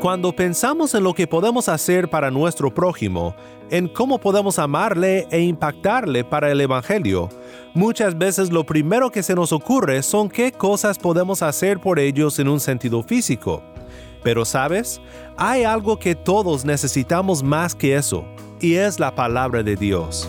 Cuando pensamos en lo que podemos hacer para nuestro prójimo, en cómo podemos amarle e impactarle para el Evangelio, muchas veces lo primero que se nos ocurre son qué cosas podemos hacer por ellos en un sentido físico. Pero sabes, hay algo que todos necesitamos más que eso, y es la palabra de Dios.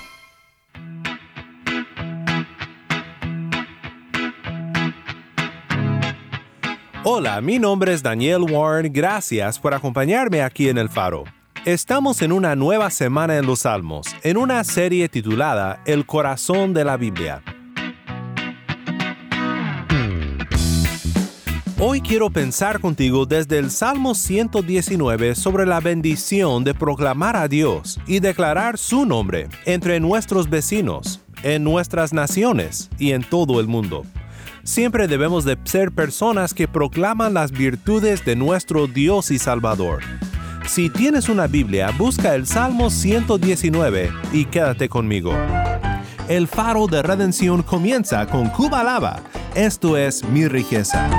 Hola, mi nombre es Daniel Warren, gracias por acompañarme aquí en El Faro. Estamos en una nueva semana en los Salmos, en una serie titulada El corazón de la Biblia. Hoy quiero pensar contigo desde el Salmo 119 sobre la bendición de proclamar a Dios y declarar su nombre entre nuestros vecinos, en nuestras naciones y en todo el mundo. Siempre debemos de ser personas que proclaman las virtudes de nuestro Dios y Salvador. Si tienes una Biblia, busca el Salmo 119 y quédate conmigo. El faro de redención comienza con Cuba Lava. Esto es mi riqueza.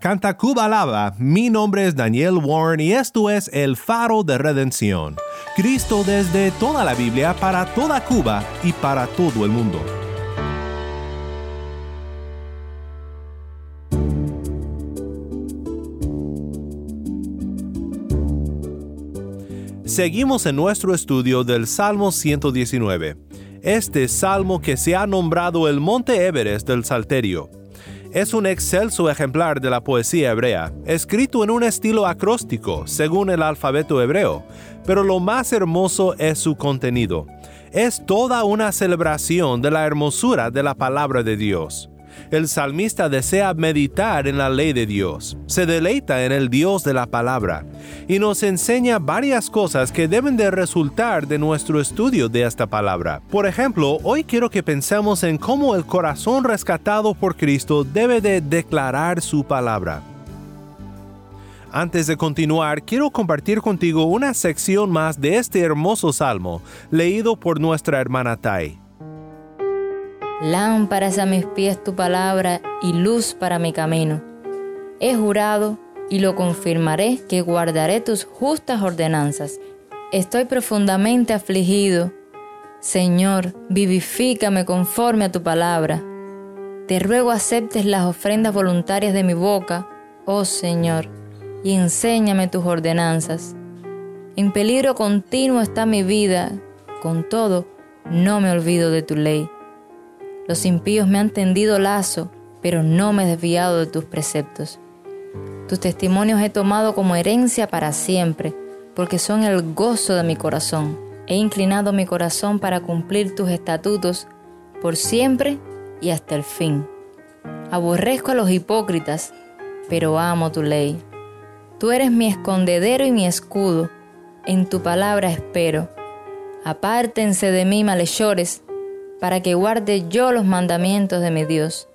Canta Cuba Lava. Mi nombre es Daniel Warren y esto es El Faro de Redención. Cristo desde toda la Biblia para toda Cuba y para todo el mundo. Seguimos en nuestro estudio del Salmo 119. Este salmo que se ha nombrado el Monte Everest del Salterio. Es un excelso ejemplar de la poesía hebrea, escrito en un estilo acróstico, según el alfabeto hebreo, pero lo más hermoso es su contenido. Es toda una celebración de la hermosura de la palabra de Dios. El salmista desea meditar en la ley de Dios, se deleita en el Dios de la palabra y nos enseña varias cosas que deben de resultar de nuestro estudio de esta palabra. Por ejemplo, hoy quiero que pensemos en cómo el corazón rescatado por Cristo debe de declarar su palabra. Antes de continuar, quiero compartir contigo una sección más de este hermoso salmo, leído por nuestra hermana Tai. Lámparas a mis pies tu palabra y luz para mi camino. He jurado y lo confirmaré que guardaré tus justas ordenanzas. Estoy profundamente afligido. Señor, vivifícame conforme a tu palabra. Te ruego aceptes las ofrendas voluntarias de mi boca, oh Señor, y enséñame tus ordenanzas. En peligro continuo está mi vida, con todo, no me olvido de tu ley. Los impíos me han tendido lazo, pero no me he desviado de tus preceptos. Tus testimonios he tomado como herencia para siempre, porque son el gozo de mi corazón. He inclinado mi corazón para cumplir tus estatutos por siempre y hasta el fin. Aborrezco a los hipócritas, pero amo tu ley. Tú eres mi escondedero y mi escudo. En tu palabra espero. Apártense de mí, malhechores, para que guarde yo los mandamientos de mi Dios.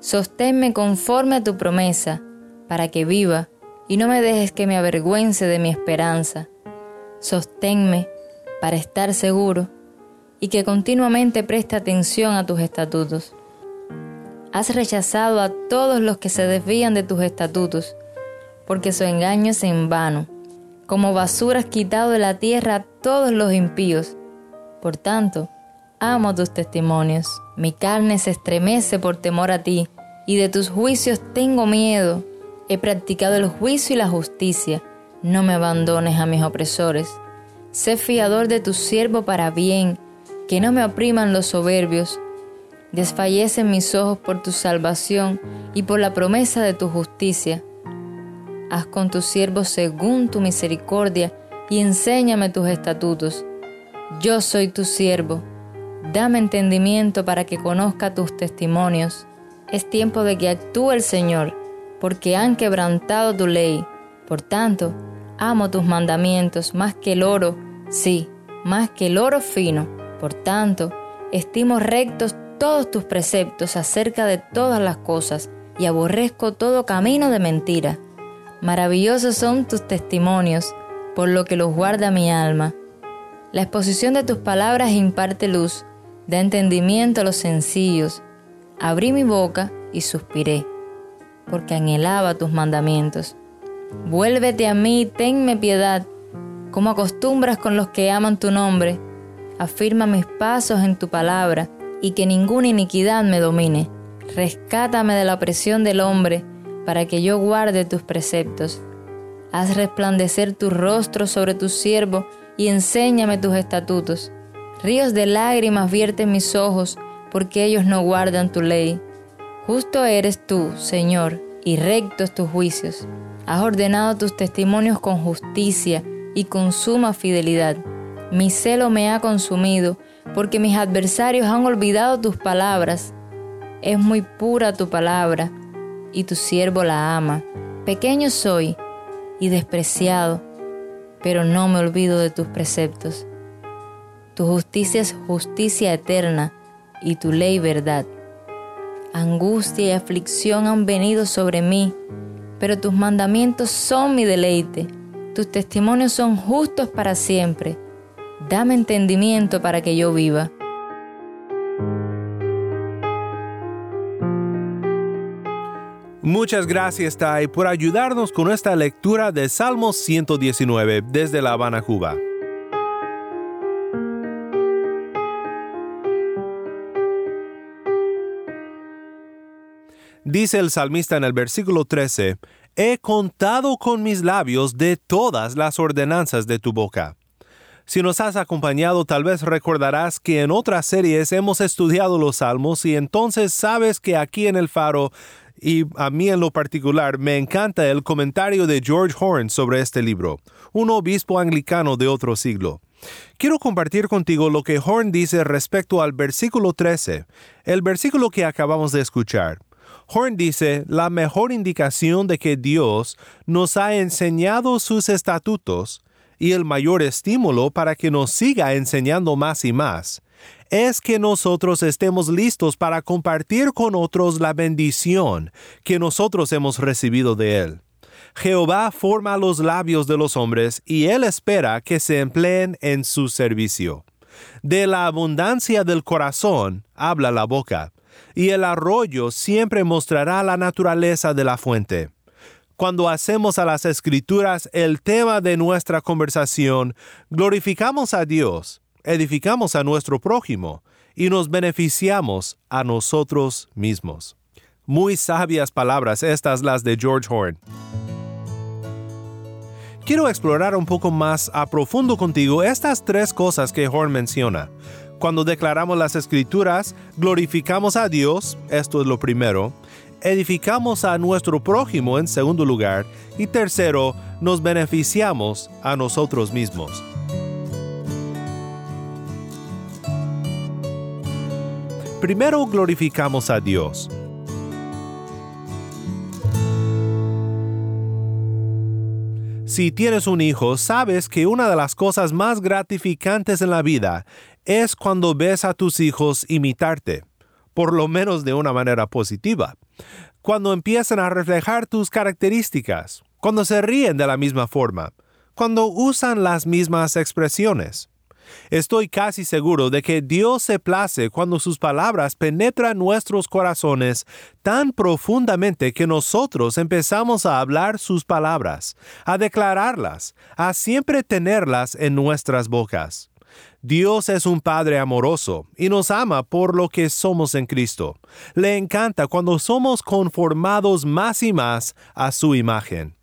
Sosténme conforme a tu promesa, para que viva, y no me dejes que me avergüence de mi esperanza. Sosténme para estar seguro, y que continuamente preste atención a tus estatutos. Has rechazado a todos los que se desvían de tus estatutos, porque su engaño es en vano. Como basura has quitado de la tierra a todos los impíos. Por tanto, amo tus testimonios. Mi carne se estremece por temor a ti, y de tus juicios tengo miedo. He practicado el juicio y la justicia. No me abandones a mis opresores. Sé fiador de tu siervo para bien, que no me opriman los soberbios. Desfallecen mis ojos por tu salvación y por la promesa de tu justicia. Haz con tu siervo según tu misericordia y enséñame tus estatutos. Yo soy tu siervo Dame entendimiento para que conozca tus testimonios. Es tiempo de que actúe el Señor, porque han quebrantado tu ley. Por tanto, amo tus mandamientos más que el oro, sí, más que el oro fino. Por tanto, estimo rectos todos tus preceptos acerca de todas las cosas, y aborrezco todo camino de mentira. Maravillosos son tus testimonios, por lo que los guarda mi alma. La exposición de tus palabras imparte luz, da entendimiento a los sencillos. Abrí mi boca y suspiré, porque anhelaba tus mandamientos. Vuélvete a mí, tenme piedad, como acostumbras con los que aman tu nombre. Afirma mis pasos en tu palabra, y que ninguna iniquidad me domine. Rescátame de la opresión del hombre, para que yo guarde tus preceptos. Haz resplandecer tu rostro sobre tu siervo, y enséñame tus estatutos. Ríos de lágrimas vierten mis ojos, porque ellos no guardan tu ley. Justo eres tú, Señor, y rectos tus juicios. Has ordenado tus testimonios con justicia y con suma fidelidad. Mi celo me ha consumido, porque mis adversarios han olvidado tus palabras. Es muy pura tu palabra, y tu siervo la ama. Pequeño soy y despreciado, pero no me olvido de tus preceptos. Tu justicia es justicia eterna y tu ley verdad. Angustia y aflicción han venido sobre mí, pero tus mandamientos son mi deleite. Tus testimonios son justos para siempre. Dame entendimiento para que yo viva. Muchas gracias, Tai, por ayudarnos con esta lectura de Salmo 119 desde La Habana, Cuba. Dice el salmista en el versículo 13, He contado con mis labios de todas las ordenanzas de tu boca. Si nos has acompañado, tal vez recordarás que en otras series hemos estudiado los salmos y entonces sabes que aquí en el faro, y a mí en lo particular, me encanta el comentario de George Horn sobre este libro, un obispo anglicano de otro siglo. Quiero compartir contigo lo que Horn dice respecto al versículo 13, el versículo que acabamos de escuchar. Horn dice, la mejor indicación de que Dios nos ha enseñado sus estatutos y el mayor estímulo para que nos siga enseñando más y más es que nosotros estemos listos para compartir con otros la bendición que nosotros hemos recibido de Él. Jehová forma los labios de los hombres y Él espera que se empleen en su servicio. De la abundancia del corazón habla la boca, y el arroyo siempre mostrará la naturaleza de la fuente. Cuando hacemos a las escrituras el tema de nuestra conversación, glorificamos a Dios, edificamos a nuestro prójimo y nos beneficiamos a nosotros mismos. Muy sabias palabras estas las de George Horn. Quiero explorar un poco más a profundo contigo estas tres cosas que Horn menciona. Cuando declaramos las escrituras, glorificamos a Dios, esto es lo primero, edificamos a nuestro prójimo en segundo lugar y tercero, nos beneficiamos a nosotros mismos. Primero glorificamos a Dios. Si tienes un hijo, sabes que una de las cosas más gratificantes en la vida es cuando ves a tus hijos imitarte, por lo menos de una manera positiva. Cuando empiezan a reflejar tus características, cuando se ríen de la misma forma, cuando usan las mismas expresiones. Estoy casi seguro de que Dios se place cuando sus palabras penetran nuestros corazones tan profundamente que nosotros empezamos a hablar sus palabras, a declararlas, a siempre tenerlas en nuestras bocas. Dios es un Padre amoroso y nos ama por lo que somos en Cristo. Le encanta cuando somos conformados más y más a su imagen.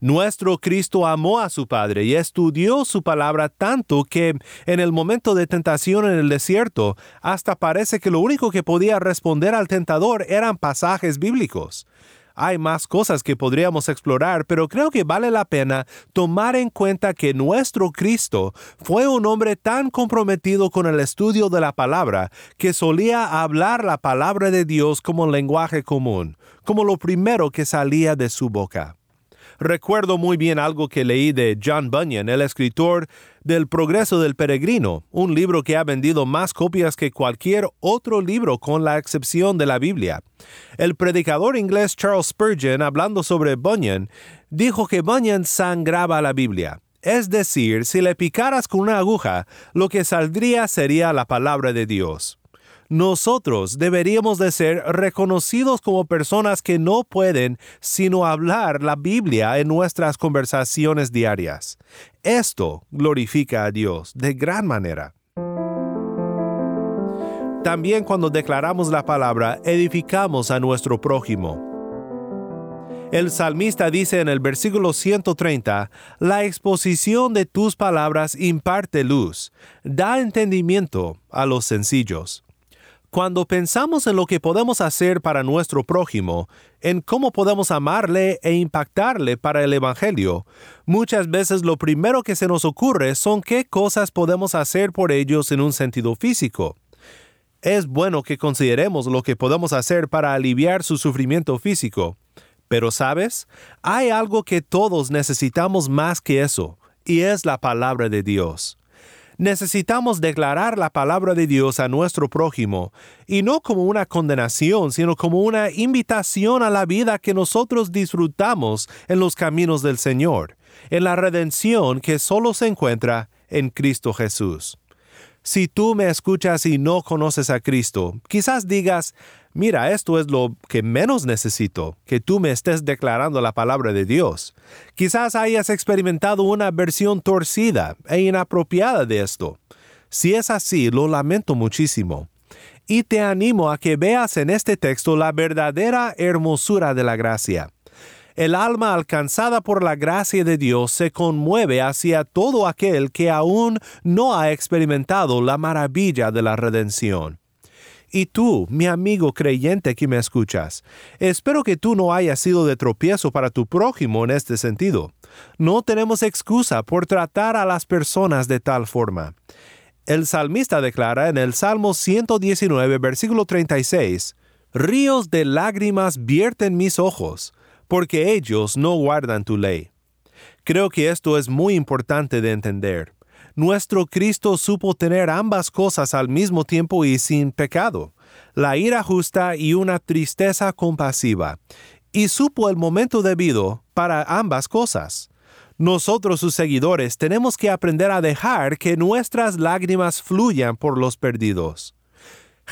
Nuestro Cristo amó a su Padre y estudió su palabra tanto que en el momento de tentación en el desierto, hasta parece que lo único que podía responder al tentador eran pasajes bíblicos. Hay más cosas que podríamos explorar, pero creo que vale la pena tomar en cuenta que nuestro Cristo fue un hombre tan comprometido con el estudio de la palabra que solía hablar la palabra de Dios como lenguaje común, como lo primero que salía de su boca. Recuerdo muy bien algo que leí de John Bunyan, el escritor del Progreso del Peregrino, un libro que ha vendido más copias que cualquier otro libro con la excepción de la Biblia. El predicador inglés Charles Spurgeon, hablando sobre Bunyan, dijo que Bunyan sangraba la Biblia. Es decir, si le picaras con una aguja, lo que saldría sería la palabra de Dios nosotros deberíamos de ser reconocidos como personas que no pueden sino hablar la Biblia en nuestras conversaciones diarias. Esto glorifica a Dios de gran manera. También cuando declaramos la palabra, edificamos a nuestro prójimo. El salmista dice en el versículo 130, La exposición de tus palabras imparte luz, da entendimiento a los sencillos. Cuando pensamos en lo que podemos hacer para nuestro prójimo, en cómo podemos amarle e impactarle para el Evangelio, muchas veces lo primero que se nos ocurre son qué cosas podemos hacer por ellos en un sentido físico. Es bueno que consideremos lo que podemos hacer para aliviar su sufrimiento físico, pero sabes, hay algo que todos necesitamos más que eso, y es la palabra de Dios necesitamos declarar la palabra de Dios a nuestro prójimo, y no como una condenación, sino como una invitación a la vida que nosotros disfrutamos en los caminos del Señor, en la redención que solo se encuentra en Cristo Jesús. Si tú me escuchas y no conoces a Cristo, quizás digas, mira, esto es lo que menos necesito, que tú me estés declarando la palabra de Dios. Quizás hayas experimentado una versión torcida e inapropiada de esto. Si es así, lo lamento muchísimo. Y te animo a que veas en este texto la verdadera hermosura de la gracia el alma alcanzada por la gracia de Dios se conmueve hacia todo aquel que aún no ha experimentado la maravilla de la redención. Y tú, mi amigo creyente que me escuchas, espero que tú no hayas sido de tropiezo para tu prójimo en este sentido. No tenemos excusa por tratar a las personas de tal forma. El salmista declara en el Salmo 119, versículo 36, Ríos de lágrimas vierten mis ojos, porque ellos no guardan tu ley. Creo que esto es muy importante de entender nuestro Cristo supo tener ambas cosas al mismo tiempo y sin pecado, la ira justa y una tristeza compasiva, y supo el momento debido para ambas cosas. Nosotros sus seguidores tenemos que aprender a dejar que nuestras lágrimas fluyan por los perdidos.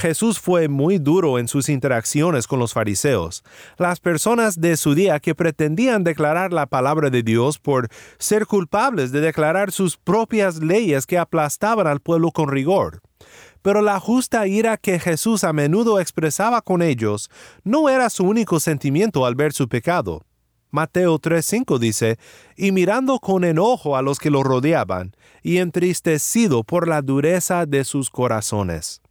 Jesús fue muy duro en sus interacciones con los fariseos, las personas de su día que pretendían declarar la palabra de Dios por ser culpables de declarar sus propias leyes que aplastaban al pueblo con rigor. Pero la justa ira que Jesús a menudo expresaba con ellos no era su único sentimiento al ver su pecado. Mateo 3:5 dice, y mirando con enojo a los que lo rodeaban, y entristecido por la dureza de sus corazones.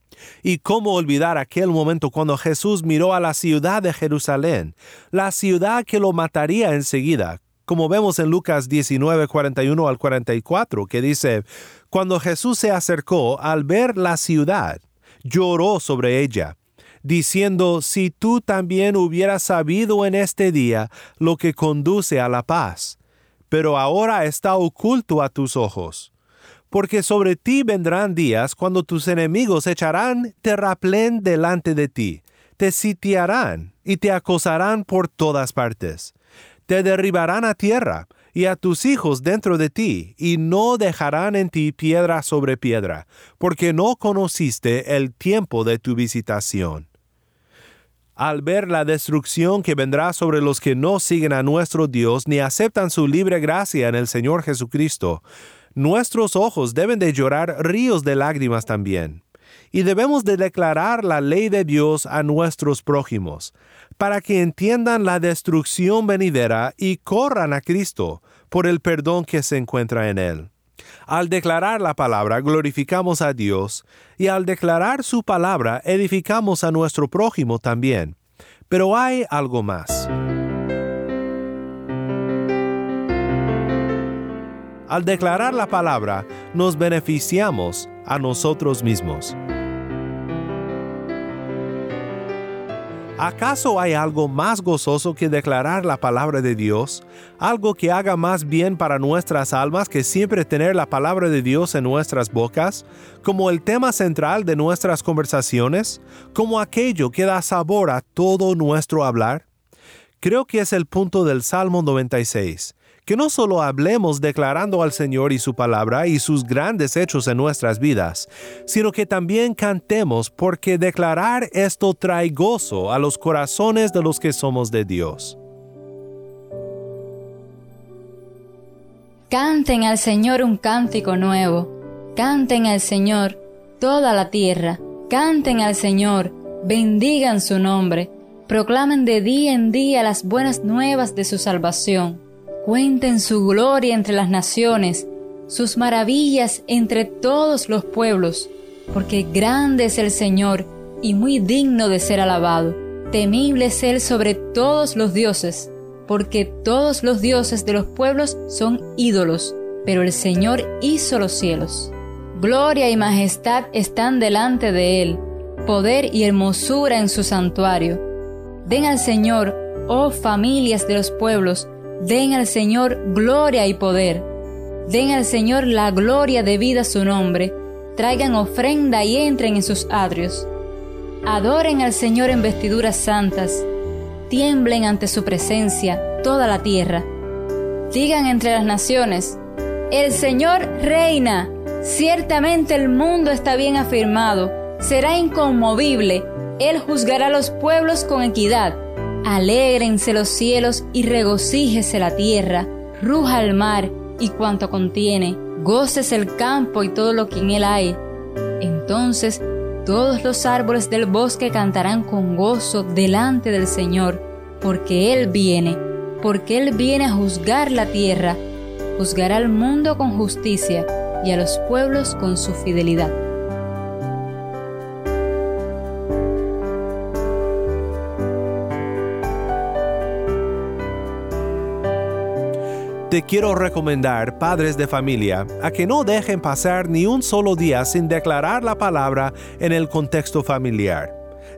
Y cómo olvidar aquel momento cuando Jesús miró a la ciudad de Jerusalén, la ciudad que lo mataría enseguida, como vemos en Lucas 19, 41 al 44, que dice, cuando Jesús se acercó al ver la ciudad, lloró sobre ella, diciendo, si tú también hubieras sabido en este día lo que conduce a la paz, pero ahora está oculto a tus ojos porque sobre ti vendrán días cuando tus enemigos echarán terraplén delante de ti, te sitiarán y te acosarán por todas partes. Te derribarán a tierra y a tus hijos dentro de ti, y no dejarán en ti piedra sobre piedra, porque no conociste el tiempo de tu visitación. Al ver la destrucción que vendrá sobre los que no siguen a nuestro Dios ni aceptan su libre gracia en el Señor Jesucristo, nuestros ojos deben de llorar ríos de lágrimas también. Y debemos de declarar la ley de Dios a nuestros prójimos, para que entiendan la destrucción venidera y corran a Cristo por el perdón que se encuentra en Él. Al declarar la palabra glorificamos a Dios y al declarar su palabra edificamos a nuestro prójimo también. Pero hay algo más. Al declarar la palabra, nos beneficiamos a nosotros mismos. ¿Acaso hay algo más gozoso que declarar la palabra de Dios? ¿Algo que haga más bien para nuestras almas que siempre tener la palabra de Dios en nuestras bocas? ¿Como el tema central de nuestras conversaciones? ¿Como aquello que da sabor a todo nuestro hablar? Creo que es el punto del Salmo 96 que no solo hablemos declarando al Señor y su palabra y sus grandes hechos en nuestras vidas, sino que también cantemos porque declarar esto trae gozo a los corazones de los que somos de Dios. Canten al Señor un cántico nuevo, canten al Señor toda la tierra, canten al Señor, bendigan su nombre, proclamen de día en día las buenas nuevas de su salvación Cuenten su gloria entre las naciones, sus maravillas entre todos los pueblos, porque grande es el Señor y muy digno de ser alabado. Temible es Él sobre todos los dioses, porque todos los dioses de los pueblos son ídolos, pero el Señor hizo los cielos. Gloria y majestad están delante de Él, poder y hermosura en su santuario. Den al Señor, oh familias de los pueblos, Den al Señor gloria y poder. Den al Señor la gloria debida a su nombre. Traigan ofrenda y entren en sus atrios. Adoren al Señor en vestiduras santas. Tiemblen ante su presencia toda la tierra. Digan entre las naciones, el Señor reina. Ciertamente el mundo está bien afirmado. Será inconmovible. Él juzgará a los pueblos con equidad Alégrense los cielos y regocíjese la tierra, ruja el mar y cuanto contiene, goces el campo y todo lo que en él hay. Entonces todos los árboles del bosque cantarán con gozo delante del Señor, porque Él viene, porque Él viene a juzgar la tierra, juzgará al mundo con justicia y a los pueblos con su fidelidad. Te quiero recomendar, padres de familia, a que no dejen pasar ni un solo día sin declarar la palabra en el contexto familiar.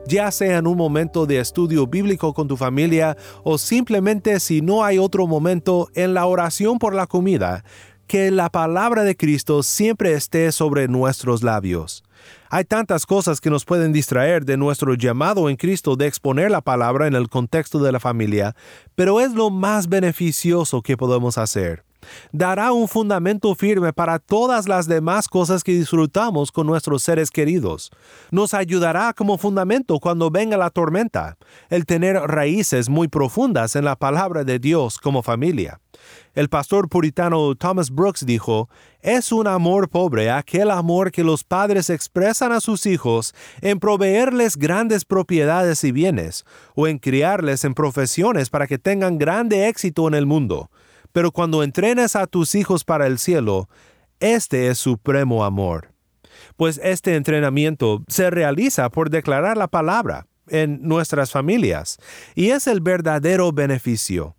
Ya sea en un momento de estudio bíblico con tu familia o simplemente si no hay otro momento en la oración por la comida, que la palabra de Cristo siempre esté sobre nuestros labios. Hay tantas cosas que nos pueden distraer de nuestro llamado en Cristo de exponer la palabra en el contexto de la familia, pero es lo más beneficioso que podemos hacer. Dará un fundamento firme para todas las demás cosas que disfrutamos con nuestros seres queridos. Nos ayudará como fundamento cuando venga la tormenta, el tener raíces muy profundas en la palabra de Dios como familia. El pastor puritano Thomas Brooks dijo, es un amor pobre aquel amor que los padres expresan a sus hijos en proveerles grandes propiedades y bienes, o en criarles en profesiones para que tengan grande éxito en el mundo. Pero cuando entrenes a tus hijos para el cielo, este es supremo amor. Pues este entrenamiento se realiza por declarar la palabra en nuestras familias, y es el verdadero beneficio.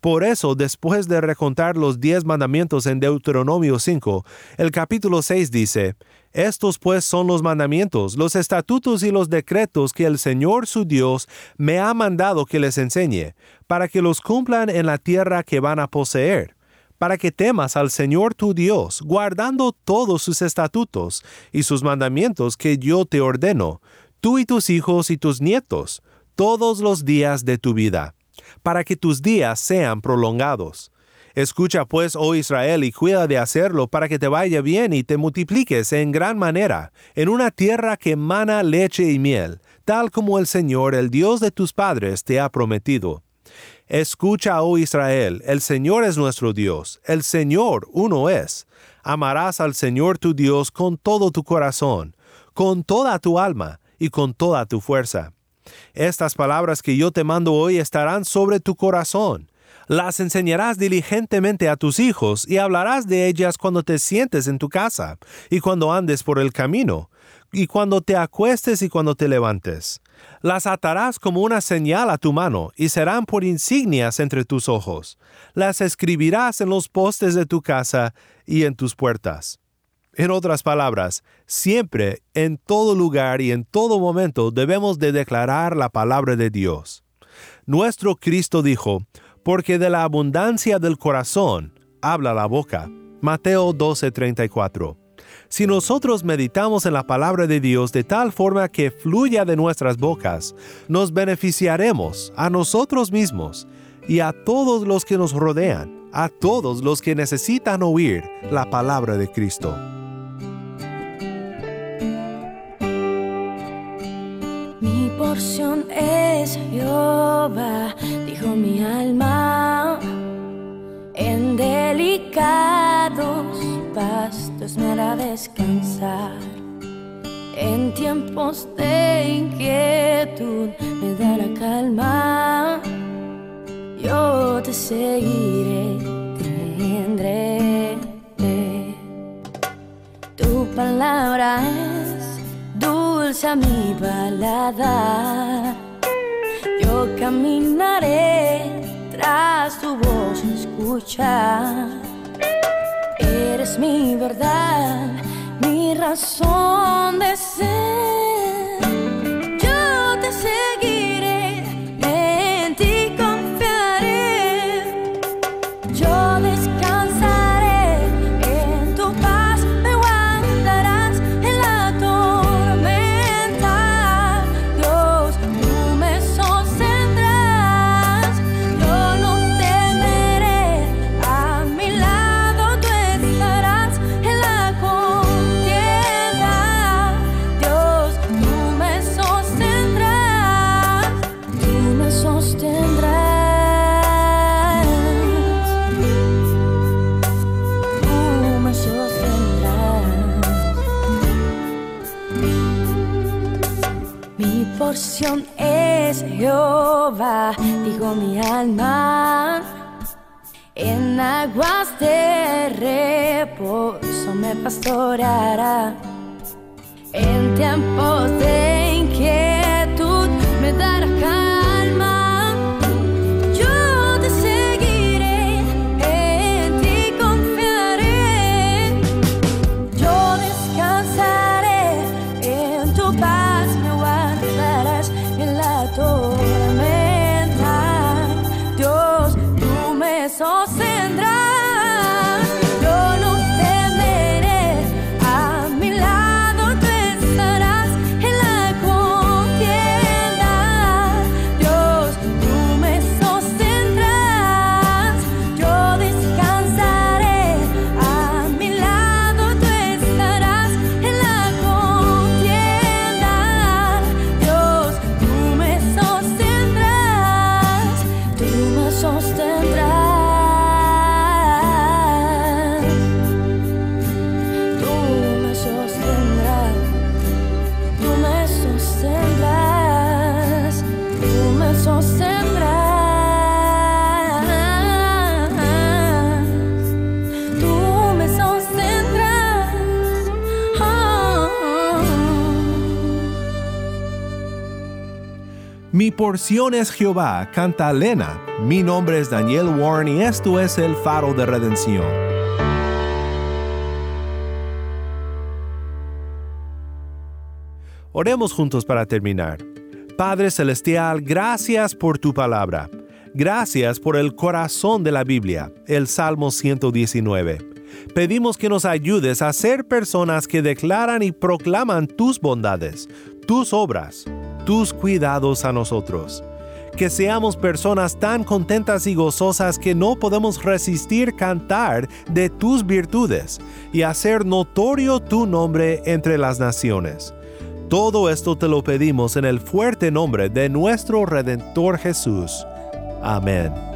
Por eso, después de recontar los diez mandamientos en Deuteronomio 5, el capítulo 6 dice, Estos pues son los mandamientos, los estatutos y los decretos que el Señor su Dios me ha mandado que les enseñe, para que los cumplan en la tierra que van a poseer para que temas al Señor tu Dios, guardando todos sus estatutos y sus mandamientos que yo te ordeno, tú y tus hijos y tus nietos, todos los días de tu vida para que tus días sean prolongados. Escucha pues, oh Israel, y cuida de hacerlo para que te vaya bien y te multipliques en gran manera, en una tierra que emana leche y miel, tal como el Señor, el Dios de tus padres, te ha prometido. Escucha, oh Israel, el Señor es nuestro Dios, el Señor uno es. Amarás al Señor tu Dios con todo tu corazón, con toda tu alma y con toda tu fuerza. Estas palabras que yo te mando hoy estarán sobre tu corazón. Las enseñarás diligentemente a tus hijos y hablarás de ellas cuando te sientes en tu casa y cuando andes por el camino y cuando te acuestes y cuando te levantes. Las atarás como una señal a tu mano y serán por insignias entre tus ojos. Las escribirás en los postes de tu casa y en tus puertas. En otras palabras, siempre, en todo lugar y en todo momento debemos de declarar la palabra de Dios. Nuestro Cristo dijo, porque de la abundancia del corazón habla la boca. Mateo 12:34. Si nosotros meditamos en la palabra de Dios de tal forma que fluya de nuestras bocas, nos beneficiaremos a nosotros mismos y a todos los que nos rodean, a todos los que necesitan oír la palabra de Cristo. Porción es Jehová, dijo mi alma. En delicados pastos me hará descansar. En tiempos de inquietud me dará calma. Yo te seguiré, tendré. Tu palabra es dulce a mi balada. Yo caminaré tras tu voz escuchar. Eres mi verdad, mi razón de ser. Es Jehová, dijo mi alma. En aguas de reposo me pastoreará. En tiempos de inquietud me dará porción es Jehová, canta Lena. Mi nombre es Daniel Warren y esto es el faro de redención. Oremos juntos para terminar. Padre Celestial, gracias por tu palabra. Gracias por el corazón de la Biblia, el Salmo 119. Pedimos que nos ayudes a ser personas que declaran y proclaman tus bondades, tus obras, tus cuidados a nosotros. Que seamos personas tan contentas y gozosas que no podemos resistir cantar de tus virtudes y hacer notorio tu nombre entre las naciones. Todo esto te lo pedimos en el fuerte nombre de nuestro Redentor Jesús. Amén.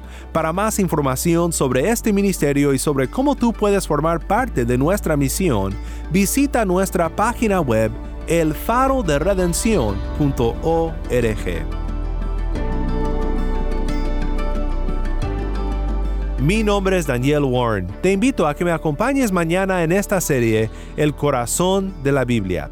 Para más información sobre este ministerio y sobre cómo tú puedes formar parte de nuestra misión, visita nuestra página web elfaroderedención.org. Mi nombre es Daniel Warren. Te invito a que me acompañes mañana en esta serie El corazón de la Biblia.